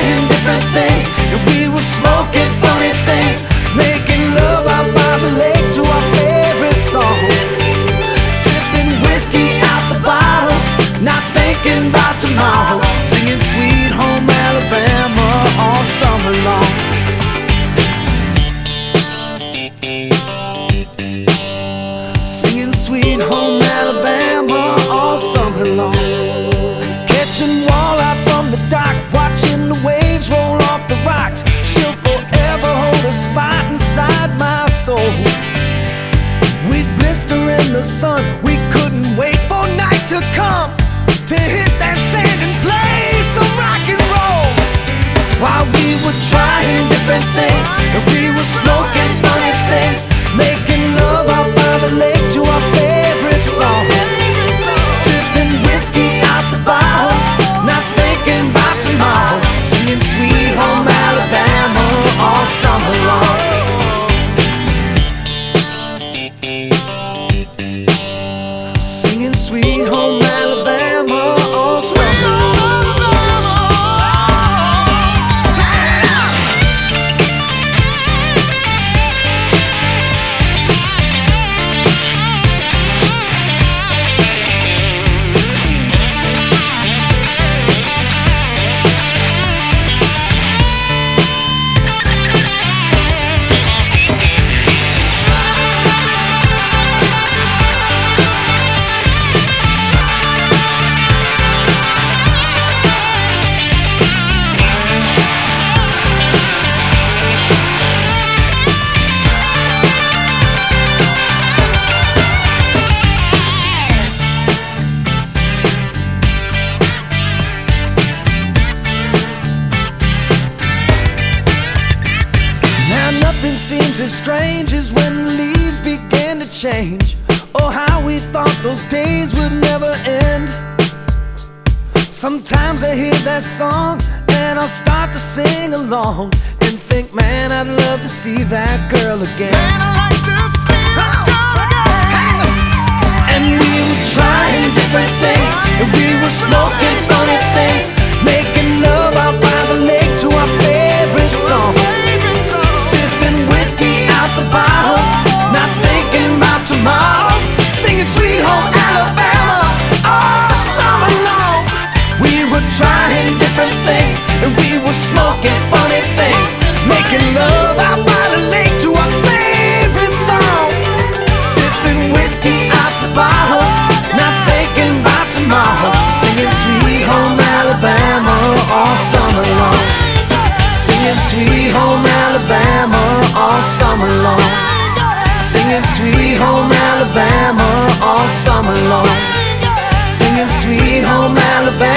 Trying different things, and we were smoking the sun, we couldn't wait for night to come to hit change. Oh, how we thought those days would never end. Sometimes I hear that song and I'll start to sing along and think, man, I'd love to see that girl again. And we were trying different things, and we were smoking funny things, making love out by the lake to our favorite songs. Sipping whiskey out the bottle, not thinking about tomorrow. Singing Sweet Home Alabama all summer long. Singing Sweet Home Alabama all summer long. Singing Sweet Home Alabama all summer long. Singing Sweet Home Alabama.